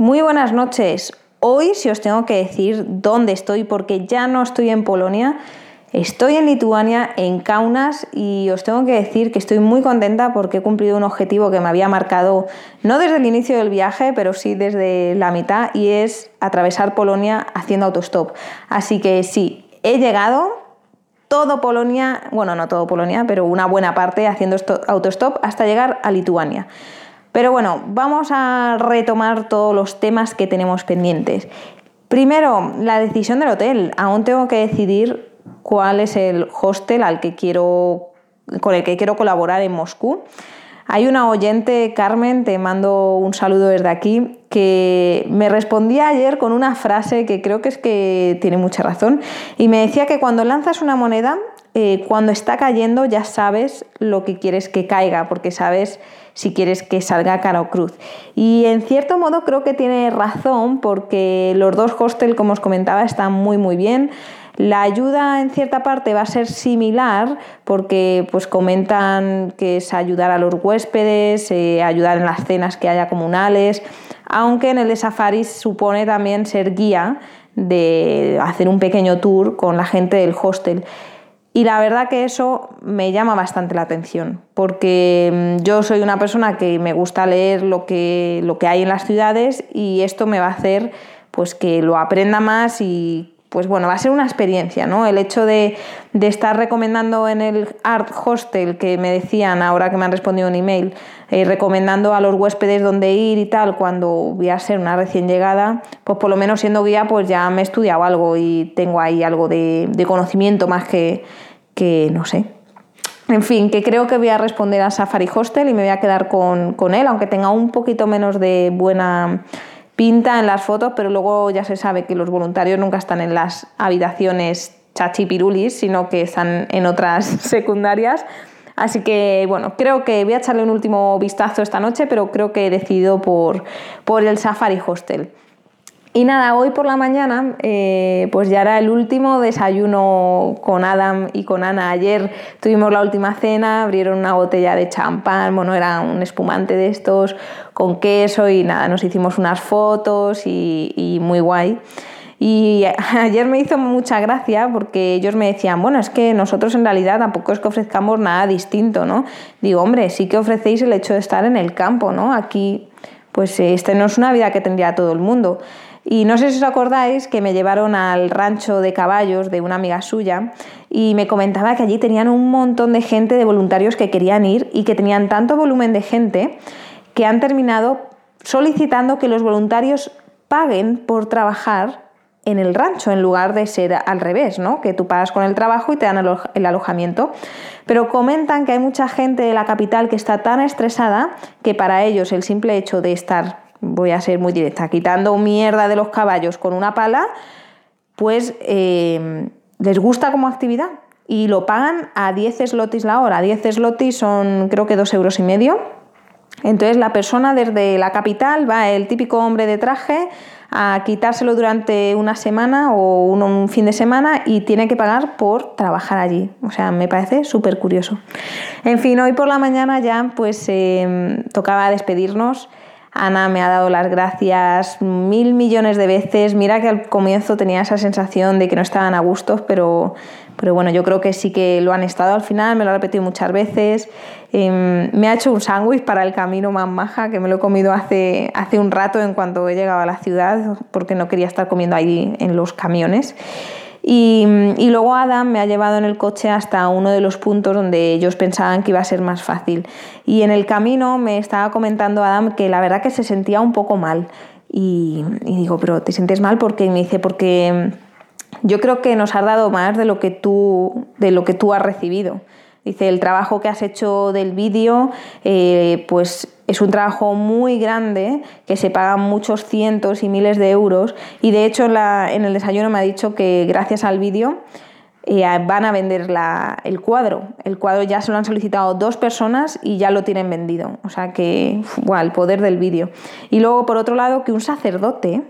Muy buenas noches. Hoy si os tengo que decir dónde estoy porque ya no estoy en Polonia, estoy en Lituania, en Kaunas y os tengo que decir que estoy muy contenta porque he cumplido un objetivo que me había marcado no desde el inicio del viaje, pero sí desde la mitad y es atravesar Polonia haciendo autostop. Así que sí, he llegado, todo Polonia, bueno, no todo Polonia, pero una buena parte haciendo autostop hasta llegar a Lituania. Pero bueno, vamos a retomar todos los temas que tenemos pendientes. Primero, la decisión del hotel. Aún tengo que decidir cuál es el hostel al que quiero, con el que quiero colaborar en Moscú. Hay una oyente, Carmen, te mando un saludo desde aquí, que me respondía ayer con una frase que creo que es que tiene mucha razón y me decía que cuando lanzas una moneda, eh, cuando está cayendo ya sabes lo que quieres que caiga, porque sabes si quieres que salga cara o cruz. Y en cierto modo creo que tiene razón porque los dos hostels, como os comentaba, están muy muy bien. La ayuda en cierta parte va a ser similar porque pues comentan que es ayudar a los huéspedes, eh, ayudar en las cenas que haya comunales, aunque en el de Safari supone también ser guía de hacer un pequeño tour con la gente del hostel. Y la verdad que eso me llama bastante la atención, porque mm, yo soy una persona que me gusta leer lo que, lo que hay en las ciudades y esto me va a hacer pues que lo aprenda más y pues bueno, va a ser una experiencia, ¿no? El hecho de, estar recomendando en el Art Hostel, que me decían ahora que me han respondido un email, eh, recomendando a los huéspedes dónde ir y tal, cuando voy a ser una recién llegada, pues por lo menos siendo guía, pues ya me he estudiado algo y tengo ahí algo de, conocimiento más que, que, no sé. En fin, que creo que voy a responder a Safari Hostel y me voy a quedar con, con él, aunque tenga un poquito menos de buena pinta en las fotos, pero luego ya se sabe que los voluntarios nunca están en las habitaciones chachipirulis, sino que están en otras secundarias. Así que bueno, creo que voy a echarle un último vistazo esta noche, pero creo que he decidido por, por el Safari Hostel. Y nada, hoy por la mañana eh, pues ya era el último desayuno con Adam y con Ana. Ayer tuvimos la última cena, abrieron una botella de champán, bueno, era un espumante de estos con queso y nada, nos hicimos unas fotos y, muy guay. Y ayer me hizo mucha gracia porque ellos me decían, bueno, es que nosotros en realidad tampoco es que ofrezcamos nada distinto, ¿no? Digo, hombre, sí que ofrecéis el hecho de estar en el campo, ¿no? Aquí, pues esta no es una vida que tendría todo el mundo. Y no sé si os acordáis que me llevaron al rancho de caballos de una amiga suya y me comentaba que allí tenían un montón de gente, de voluntarios que querían ir y que tenían tanto volumen de gente que han terminado solicitando que los voluntarios paguen por trabajar en el rancho en lugar de ser al revés, ¿no? Que tú pagas con el trabajo y te dan el alojamiento. Pero comentan que hay mucha gente de la capital que está tan estresada que para ellos el simple hecho de estar voy a ser muy directa, quitando mierda de los caballos con una pala, pues eh, les gusta como actividad y lo pagan a 10 slotis la hora. 10 slotis son creo que 2 euros y medio. Entonces la persona desde la capital va el típico hombre de traje a quitárselo durante una semana o un, fin de semana y tiene que pagar por trabajar allí. O sea, me parece súper curioso. En fin, hoy por la mañana ya pues eh, tocaba despedirnos. Ana me ha dado las gracias mil millones de veces. Mira que al comienzo tenía esa sensación de que no estaban a gustos, pero, pero bueno, yo creo que sí que lo han estado al final, me lo ha repetido muchas veces. Em, me ha hecho un sándwich para el camino más maja, que me lo he comido hace, hace un rato en cuanto he llegado a la ciudad, porque no quería estar comiendo ahí en los camiones. Y, luego Adam me ha llevado en el coche hasta uno de los puntos donde ellos pensaban que iba a ser más fácil. Y en el camino me estaba comentando Adam que la verdad que se sentía un poco mal. Y, digo, pero ¿te sientes mal? Porque me dice, porque yo creo que nos has dado más de lo que tú, de lo que tú has recibido. Dice, el trabajo que has hecho del vídeo, eh, pues es un trabajo muy grande, que se pagan muchos cientos y miles de euros. Y de hecho en, el desayuno me ha dicho que gracias al vídeo eh, van a vender el cuadro. El cuadro ya se lo han solicitado dos personas y ya lo tienen vendido. O sea que, bueno, el poder del vídeo. Y luego, por otro lado, que un sacerdote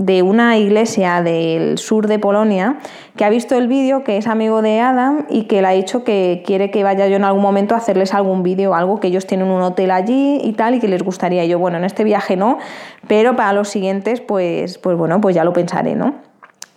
de una iglesia del sur de Polonia que ha visto el vídeo, que es amigo de Adam y que le ha dicho que quiere que vaya yo en algún momento a hacerles algún vídeo algo, que ellos tienen un hotel allí y tal y que les gustaría. yo, bueno, en este viaje no, pero para los siguientes, pues, pues bueno, pues ya lo pensaré, ¿no?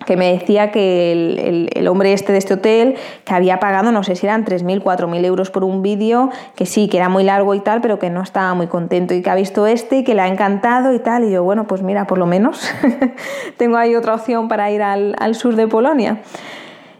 Que me decía que el, hombre este de este hotel, que había pagado, no sé si eran 3.000, 4.000 euros por un vídeo, que sí, que era muy largo y tal, pero que no estaba muy contento y que ha visto este y que le ha encantado y tal. Y yo, bueno, pues mira, por lo menos tengo ahí otra opción para ir al, al sur de Polonia.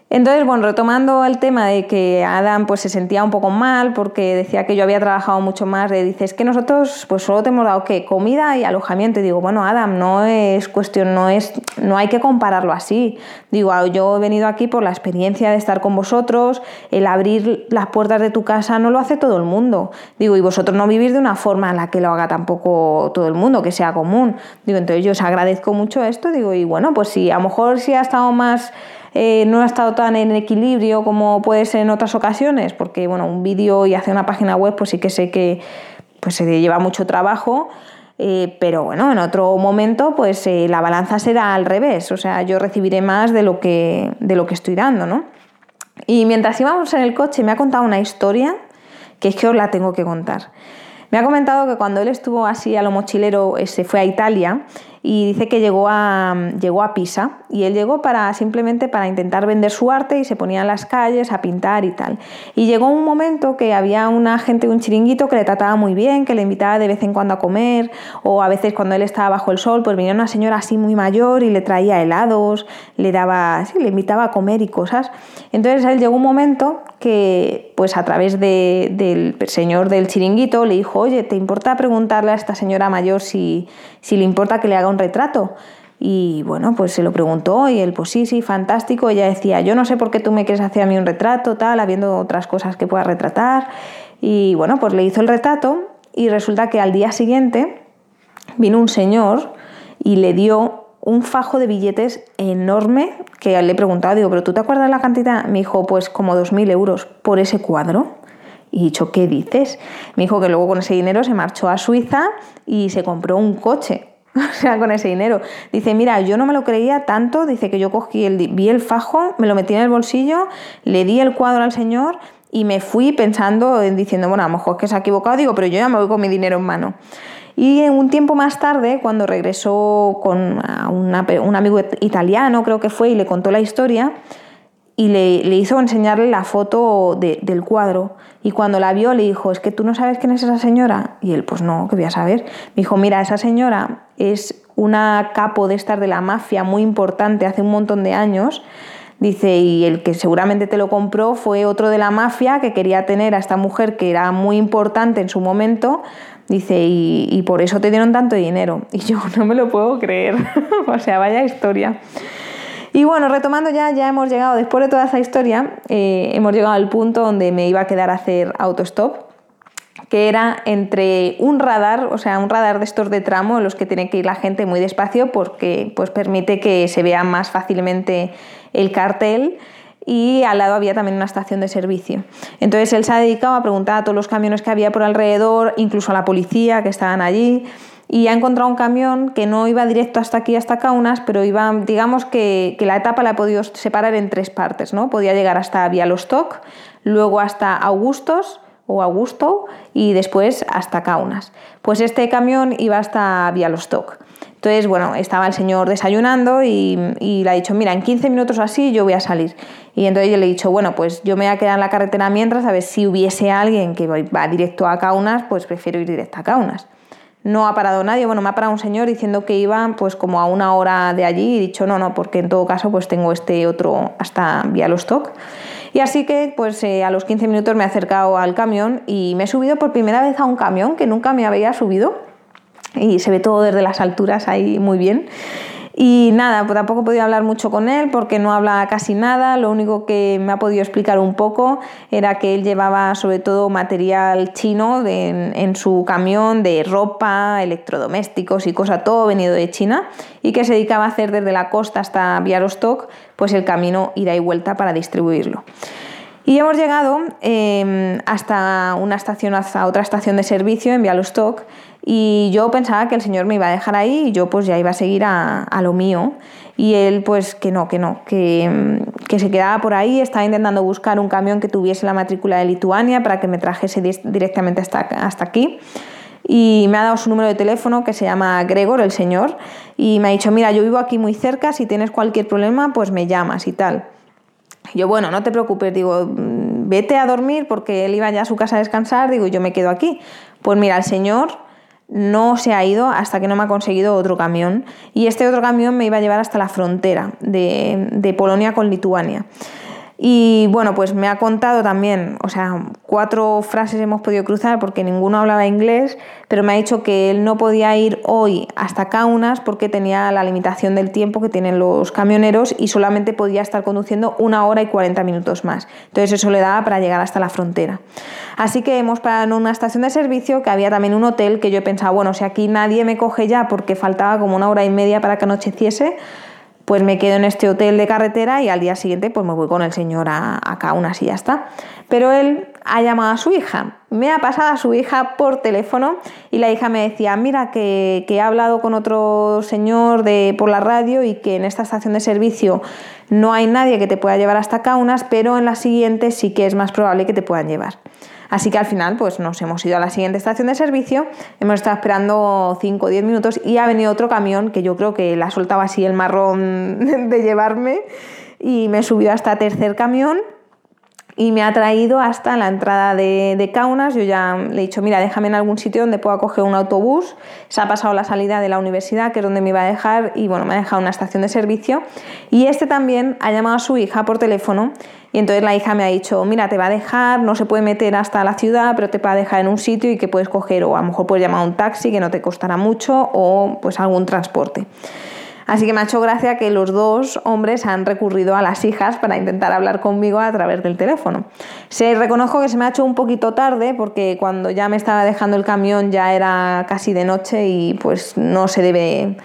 Entonces, bueno, retomando el tema de que Adam pues se sentía un poco mal porque decía que yo había trabajado mucho más, le dice, es que nosotros pues solo te hemos dado ¿qué? comida y alojamiento. Y digo, bueno, Adam, no es cuestión, no es, no hay que compararlo así. Digo, ah, yo he venido aquí por la experiencia de estar con vosotros, el abrir las puertas de tu casa no lo hace todo el mundo. Digo, y vosotros no vivís de una forma en la que lo haga tampoco todo el mundo, que sea común. Digo, entonces yo os agradezco mucho esto, digo, y bueno, pues si a lo mejor si ha estado más eh, no ha estado tan en equilibrio como puede ser en otras ocasiones, porque bueno, un vídeo y hacer una página web, pues sí que sé que pues, se lleva mucho trabajo. Eh, pero bueno, en otro momento, pues eh, la balanza será al revés, o sea, yo recibiré más de lo que, de lo que estoy dando, ¿no? Y mientras íbamos en el coche, me ha contado una historia que es que os la tengo que contar. Me ha comentado que cuando él estuvo así a lo mochilero, se fue a Italia y dice que llegó a, llegó a Pisa y él llegó para simplemente para intentar vender su arte y se ponía en las calles a pintar y tal. Y llegó un momento que había una gente, un chiringuito que le trataba muy bien, que le invitaba de vez en cuando a comer o a veces cuando él estaba bajo el sol, pues venía una señora así muy mayor y le traía helados, le daba, sí, le invitaba a comer y cosas. Entonces él llegó un momento que pues a través del señor del chiringuito le dijo, oye, ¿te importa preguntarle a esta señora mayor si, si le importa que le haga un retrato? Y bueno, pues se lo preguntó y él, pues sí, sí, fantástico. Ella decía, yo no sé por qué tú me quieres hacer a mí un retrato, tal, habiendo otras cosas que pueda retratar. Y bueno, pues le hizo el retrato y resulta que al día siguiente vino un señor y le dio un fajo de billetes enorme que le he preguntado, digo, ¿pero tú te acuerdas la cantidad? Me dijo, pues como 2.000 euros por ese cuadro. Y dicho, ¿qué dices? Me dijo que luego con ese dinero se marchó a Suiza y se compró un coche. O sea, con ese dinero. Dice, mira, yo no me lo creía tanto. Dice que yo cogí el, vi el fajo, me lo metí en el bolsillo, le di el cuadro al señor y me fui pensando, diciendo, bueno, a lo mejor es que se ha equivocado. Digo, pero yo ya me voy con mi dinero en mano. Y un tiempo más tarde, cuando regresó con un amigo italiano, creo que fue, y le contó la historia, y le, hizo enseñarle la foto del cuadro. Y cuando la vio le dijo, es que tú no sabes quién es esa señora. Y él, pues no, que voy a saber. Me dijo, mira, esa señora es una capo de estar de la mafia muy importante hace un montón de años. Dice, y el que seguramente te lo compró fue otro de la mafia que quería tener a esta mujer que era muy importante en su momento Dice, y, por eso te dieron tanto dinero. Y yo no me lo puedo creer. o sea, vaya historia. Y bueno, retomando ya, ya hemos llegado, después de toda esa historia, eh, hemos llegado al punto donde me iba a quedar a hacer autostop, que era entre un radar, o sea, un radar de estos de tramo en los que tiene que ir la gente muy despacio porque pues, permite que se vea más fácilmente el cartel y al lado había también una estación de servicio. Entonces él se ha dedicado a preguntar a todos los camiones que había por alrededor, incluso a la policía que estaban allí, y ha encontrado un camión que no iba directo hasta aquí, hasta Kaunas, pero iba, digamos que, la etapa la ha podido separar en tres partes, ¿no? Podía llegar hasta Bialostok, luego hasta Augustos o Augusto y después hasta Kaunas. Pues este camión iba hasta Bialostok. Entonces, bueno, estaba el señor desayunando y, le ha dicho, mira, en 15 minutos así yo voy a salir. Y entonces yo le he dicho, bueno, pues yo me voy a quedar en la carretera mientras, a ver si hubiese alguien que va directo a Kaunas, pues prefiero ir directo a Kaunas. No ha parado nadie, bueno, me ha parado un señor diciendo que iba pues como a una hora de allí y he dicho, no, no, porque en todo caso pues tengo este otro hasta Bialostok. Y así que pues eh, a los 15 minutos me he acercado al camión y me he subido por primera vez a un camión que nunca me había subido y se ve todo desde las alturas ahí muy bien. Y nada, pues tampoco he podido hablar mucho con él porque no habla casi nada. Lo único que me ha podido explicar un poco era que él llevaba sobre todo material chino en, su camión de ropa, electrodomésticos y cosas, todo venido de China y que se dedicaba a hacer desde la costa hasta Białystok pues el camino ida y vuelta para distribuirlo. Y hemos llegado em, hasta una estación, hasta otra estación de servicio en Białystok y yo pensaba que el señor me iba a dejar ahí y yo pues ya iba a seguir a, lo mío. Y él pues que no, que no, que, que, se quedaba por ahí, estaba intentando buscar un camión que tuviese la matrícula de Lituania para que me trajese directamente hasta, hasta aquí. Y me ha dado su número de teléfono que se llama Gregor, el señor, y me ha dicho, mira, yo vivo aquí muy cerca, si tienes cualquier problema pues me llamas y tal. Yo, bueno, no te preocupes, digo, mm, vete a dormir porque él iba ya a su casa a descansar, digo, yo me quedo aquí. Pues mira, el señor no se ha ido hasta que no me ha conseguido otro camión y este otro camión me iba a llevar hasta la frontera de, de Polonia con Lituania. Y bueno, pues me ha contado también, o sea, cuatro frases hemos podido cruzar porque ninguno hablaba inglés, pero me ha dicho que él no podía ir hoy hasta Kaunas porque tenía la limitación del tiempo que tienen los camioneros y solamente podía estar conduciendo una hora y 40 minutos más. Entonces eso le daba para llegar hasta la frontera. Así que hemos parado en una estación de servicio que había también un hotel que yo pensaba, bueno, si aquí nadie me coge ya porque faltaba como una hora y media para que anocheciese, pues me quedo en este hotel de carretera y al día siguiente pues me voy con el señor a, a Kaunas y ya está. Pero él ha llamado a su hija, me ha pasado a su hija por teléfono y la hija me decía, mira que, he hablado con otro señor de, por la radio y que en esta estación de servicio no hay nadie que te pueda llevar hasta Kaunas, pero en la siguiente sí que es más probable que te puedan llevar. Así que al final pues nos hemos ido a la siguiente estación de servicio, hemos estado esperando 5 o 10 minutos y ha venido otro camión que yo creo que la soltaba así el marrón de llevarme y me he subido hasta tercer camión y me ha traído hasta la entrada de, de, Kaunas. Yo ya le he dicho, mira, déjame en algún sitio donde pueda coger un autobús. Se ha pasado la salida de la universidad, que es donde me iba a dejar, y bueno, me ha dejado una estación de servicio. Y este también ha llamado a su hija por teléfono y entonces la hija me ha dicho, mira, te va a dejar, no se puede meter hasta la ciudad, pero te va a dejar en un sitio y que puedes coger, o a lo mejor puedes llamar a un taxi que no te costará mucho, o pues algún transporte. Así que me ha hecho gracia que los dos hombres han recurrido a las hijas para intentar hablar conmigo a través del teléfono. Se reconozco que se me ha hecho un poquito tarde porque cuando ya me estaba dejando el camión ya era casi de noche y pues no se debe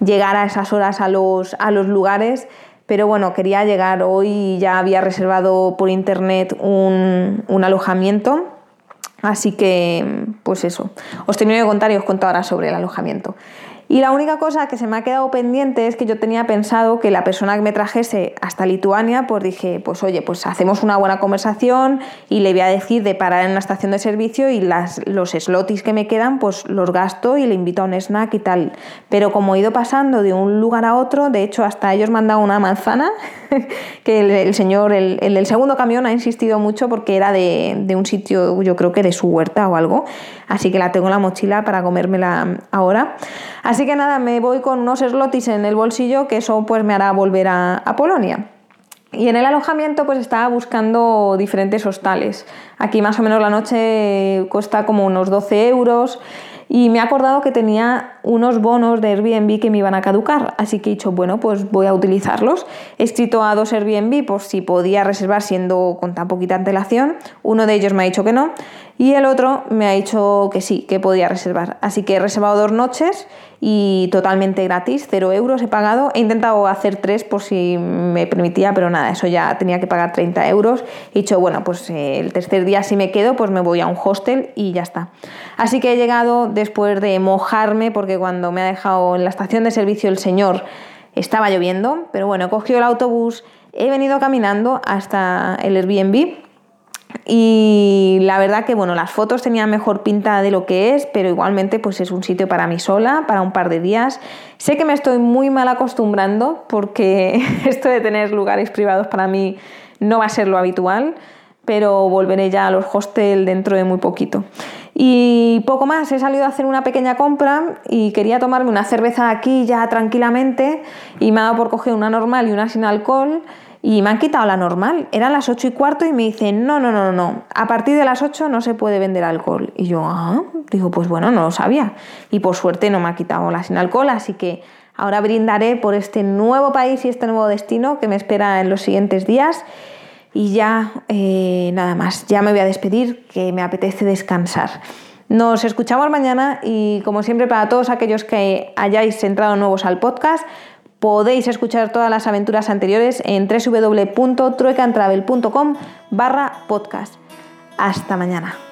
llegar a esas horas a los, a los lugares pero bueno, quería llegar hoy, ya había reservado por internet un, alojamiento, así que pues eso, os tenía que contar y os cuento ahora sobre el alojamiento. Y la única cosa que se me ha quedado pendiente es que yo tenía pensado que la persona que me trajese hasta Lituania, pues dije, pues oye, pues hacemos una buena conversación y le voy a decir de parar en una estación de servicio y las, los slotis que me quedan, pues los gasto y le invito a un snack y tal. Pero como he ido pasando de un lugar a otro, de hecho hasta ellos me han dado una manzana, que el, señor, el, el, segundo camión ha insistido mucho porque era de, de un sitio, yo creo que de su huerta o algo, así que la tengo en la mochila para comérmela ahora. Que nada, me voy con unos slotis en el bolsillo que eso pues me hará volver a, Polonia. Y en el alojamiento pues estaba buscando diferentes hostales. Aquí más o menos la noche cuesta como unos 12 euros y me he acordado que tenía unos bonos de Airbnb que me iban a caducar, así que he dicho, bueno, pues voy a utilizarlos. He escrito a dos Airbnb por si podía reservar siendo con tan poquita antelación. Uno de ellos me ha dicho que no y el otro me ha dicho que sí, que podía reservar. Así que he reservado dos noches y totalmente gratis, cero euros he pagado. He intentado hacer tres por si me permitía, pero nada, eso ya tenía que pagar 30 euros. He dicho, bueno, pues eh, el tercer día si me quedo, pues me voy a un hostel y ya está. Así que he llegado después de mojarme, porque cuando me ha dejado en la estación de servicio el señor estaba lloviendo, pero bueno, he cogido el autobús, he venido caminando hasta el Airbnb y la verdad que bueno, las fotos tenían mejor pinta de lo que es, pero igualmente pues es un sitio para mí sola, para un par de días. Sé que me estoy muy mal acostumbrando porque esto de tener lugares privados para mí no va a ser lo habitual, pero volveré ya a los hostels dentro de muy poquito. Y poco más, he salido a hacer una pequeña compra y quería tomarme una cerveza aquí ya tranquilamente y me ha dado por coger una normal y una sin alcohol y me han quitado la normal. Eran las 8 y cuarto y me dicen, no, no, no, no, a partir de las 8 no se puede vender alcohol. Y yo, ah, digo, pues bueno, no lo sabía. Y por suerte no me ha quitado la sin alcohol, así que Ahora brindaré por este nuevo país y este nuevo destino que me espera en los siguientes días. Y ya, eh, nada más, ya me voy a despedir, que me apetece descansar. Nos escuchamos mañana y como siempre para todos aquellos que hayáis entrado nuevos al podcast, podéis escuchar todas las aventuras anteriores en www.truecantravel.com barra podcast. Hasta mañana.